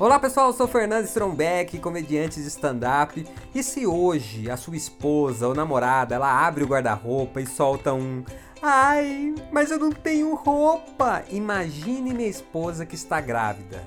Olá pessoal, eu sou Fernando Strombeck, comediante de stand-up. E se hoje a sua esposa ou namorada ela abre o guarda-roupa e solta um Ai, mas eu não tenho roupa! Imagine minha esposa que está grávida.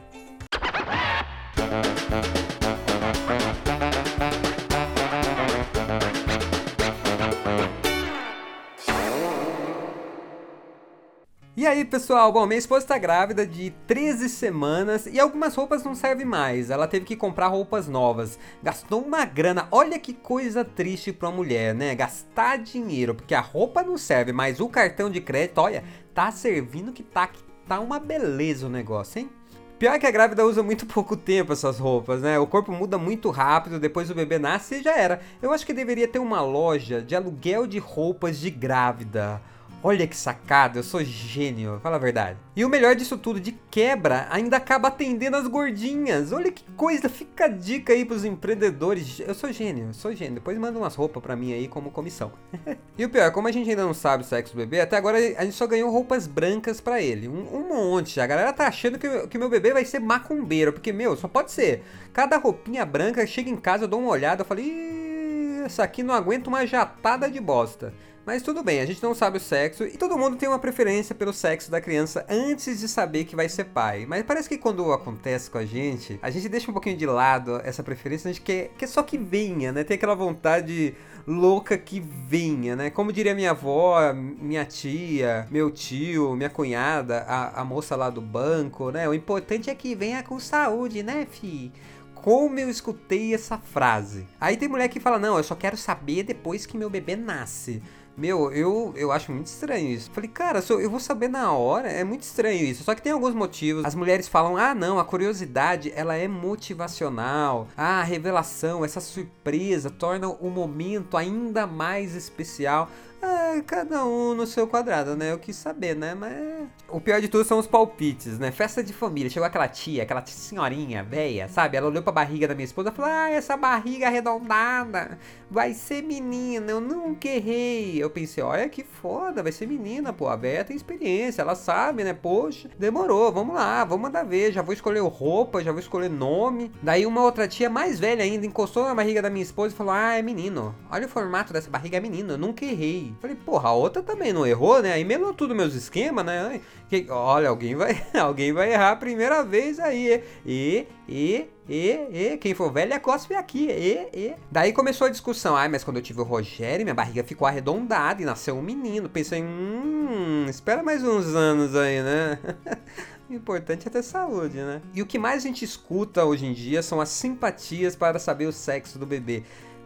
E aí, pessoal? Bom, minha esposa está grávida de 13 semanas e algumas roupas não servem mais. Ela teve que comprar roupas novas. Gastou uma grana. Olha que coisa triste para uma mulher, né? Gastar dinheiro, porque a roupa não serve, mas o cartão de crédito, olha, tá servindo que tá, que tá uma beleza o negócio, hein? Pior que a grávida usa muito pouco tempo essas roupas, né? O corpo muda muito rápido, depois o bebê nasce e já era. Eu acho que deveria ter uma loja de aluguel de roupas de grávida. Olha que sacada, eu sou gênio, fala a verdade. E o melhor disso tudo, de quebra, ainda acaba atendendo as gordinhas. Olha que coisa, fica a dica aí pros empreendedores. Eu sou gênio, eu sou gênio. Depois manda umas roupas pra mim aí como comissão. e o pior, como a gente ainda não sabe o sexo do bebê, até agora a gente só ganhou roupas brancas pra ele. Um, um monte. A galera tá achando que, que meu bebê vai ser macumbeiro, porque, meu, só pode ser. Cada roupinha branca, chega em casa, eu dou uma olhada, eu falei, essa aqui não aguenta uma jatada de bosta. Mas tudo bem, a gente não sabe o sexo e todo mundo tem uma preferência pelo sexo da criança antes de saber que vai ser pai. Mas parece que quando acontece com a gente, a gente deixa um pouquinho de lado essa preferência, a gente quer, quer só que venha, né? Tem aquela vontade louca que venha, né? Como diria minha avó, minha tia, meu tio, minha cunhada, a, a moça lá do banco, né? O importante é que venha com saúde, né, fi? como eu escutei essa frase. Aí tem mulher que fala: Não, eu só quero saber depois que meu bebê nasce. Meu, eu, eu acho muito estranho isso. Falei, cara, eu vou saber na hora. É muito estranho isso. Só que tem alguns motivos. As mulheres falam, ah, não, a curiosidade, ela é motivacional. Ah, a revelação, essa surpresa torna o momento ainda mais especial. É, cada um no seu quadrado, né? Eu quis saber, né? Mas. O pior de tudo são os palpites, né? Festa de família. Chegou aquela tia, aquela senhorinha velha, sabe? Ela olhou pra barriga da minha esposa e falou: Ah, essa barriga arredondada vai ser menina. Eu nunca errei. Eu pensei: Olha que foda, vai ser menina, pô. A velha tem experiência, ela sabe, né? Poxa, demorou, vamos lá, vamos mandar ver. Já vou escolher roupa, já vou escolher nome. Daí uma outra tia mais velha ainda encostou na barriga da minha esposa e falou: Ah, é menino. Olha o formato dessa barriga, é menino. Eu nunca errei. Falei, porra, a outra também não errou, né? Aí melou tudo meus esquemas, né? Que, olha, alguém vai, alguém vai errar a primeira vez aí. E, e, e, e, quem for velho é cospe aqui. E, e. Daí começou a discussão. Ai, mas quando eu tive o Rogério, minha barriga ficou arredondada e nasceu um menino. Pensei, hum, espera mais uns anos aí, né? O importante é ter saúde, né? E o que mais a gente escuta hoje em dia são as simpatias para saber o sexo do bebê.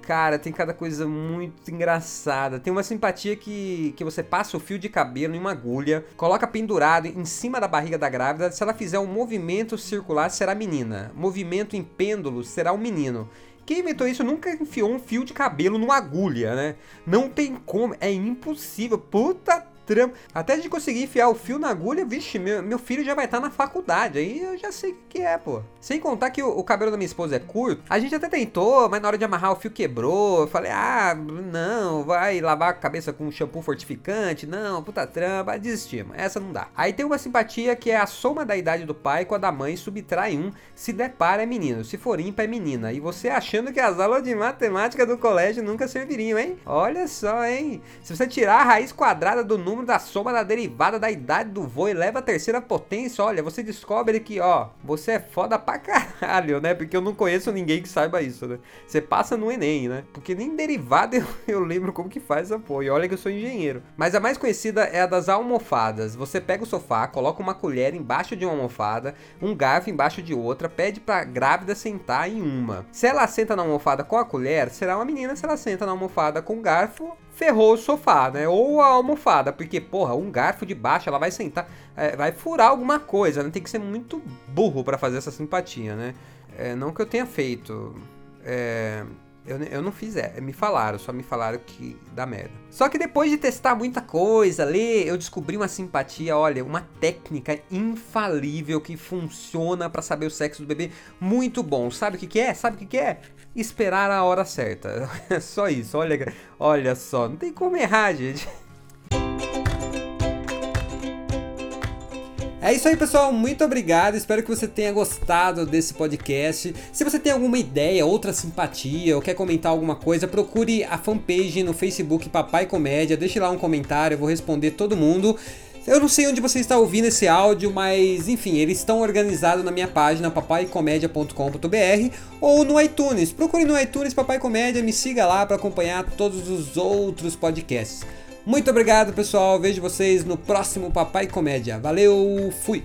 Cara, tem cada coisa muito engraçada. Tem uma simpatia que, que você passa o fio de cabelo em uma agulha, coloca pendurado em cima da barriga da grávida. Se ela fizer um movimento circular, será menina. Movimento em pêndulo, será um menino. Quem inventou isso nunca enfiou um fio de cabelo numa agulha, né? Não tem como, é impossível. Puta trampo. Até de conseguir enfiar o fio na agulha, vixe, meu, meu filho já vai estar tá na faculdade. Aí eu já sei o que é, pô. Sem contar que o, o, cabelo da minha esposa é curto. A gente até tentou, mas na hora de amarrar o fio quebrou. Eu falei, ah, não, vai lavar a cabeça com um shampoo fortificante. Não, puta trampa, desistimos. Essa não dá. Aí tem uma simpatia que é a soma da idade do pai com a da mãe subtrai um. Se der é menino, se for ímpar é menina. E você achando que as aulas de matemática do colégio nunca serviriam, hein? Olha só, hein? Se você tirar a raiz quadrada do número número da soma da derivada da idade do vô eleva a terceira potência, olha, você descobre que, ó, você é foda pra caralho, né? Porque eu não conheço ninguém que saiba isso, né? Você passa no Enem, né? Porque nem derivada eu, eu lembro como que faz essa porra. E olha que eu sou engenheiro. Mas a mais conhecida é a das almofadas. Você pega o sofá, coloca uma colher embaixo de uma almofada, um garfo embaixo de outra, pede pra grávida sentar em uma. Se ela senta na almofada com a colher, será uma menina. Se ela senta na almofada com o garfo, ferrou o sofá, né? Ou a almofada, porque, porra, um garfo de baixo, ela vai sentar, é, vai furar alguma coisa, né? Tem que ser muito burro para fazer essa simpatia, né? É, não que eu tenha feito. É, eu, eu não fiz, é, me falaram, só me falaram que dá merda. Só que depois de testar muita coisa, ler, eu descobri uma simpatia, olha, uma técnica infalível que funciona para saber o sexo do bebê. Muito bom. Sabe o que, que é? Sabe o que, que é? Esperar a hora certa. É só isso, olha, olha só, não tem como errar, gente. É isso aí, pessoal. Muito obrigado. Espero que você tenha gostado desse podcast. Se você tem alguma ideia, outra simpatia ou quer comentar alguma coisa, procure a fanpage no Facebook Papai Comédia. Deixe lá um comentário, eu vou responder todo mundo. Eu não sei onde você está ouvindo esse áudio, mas enfim, eles estão organizados na minha página papaicomédia.com.br ou no iTunes. Procure no iTunes Papai Comédia, me siga lá para acompanhar todos os outros podcasts. Muito obrigado, pessoal. Vejo vocês no próximo Papai Comédia. Valeu, fui!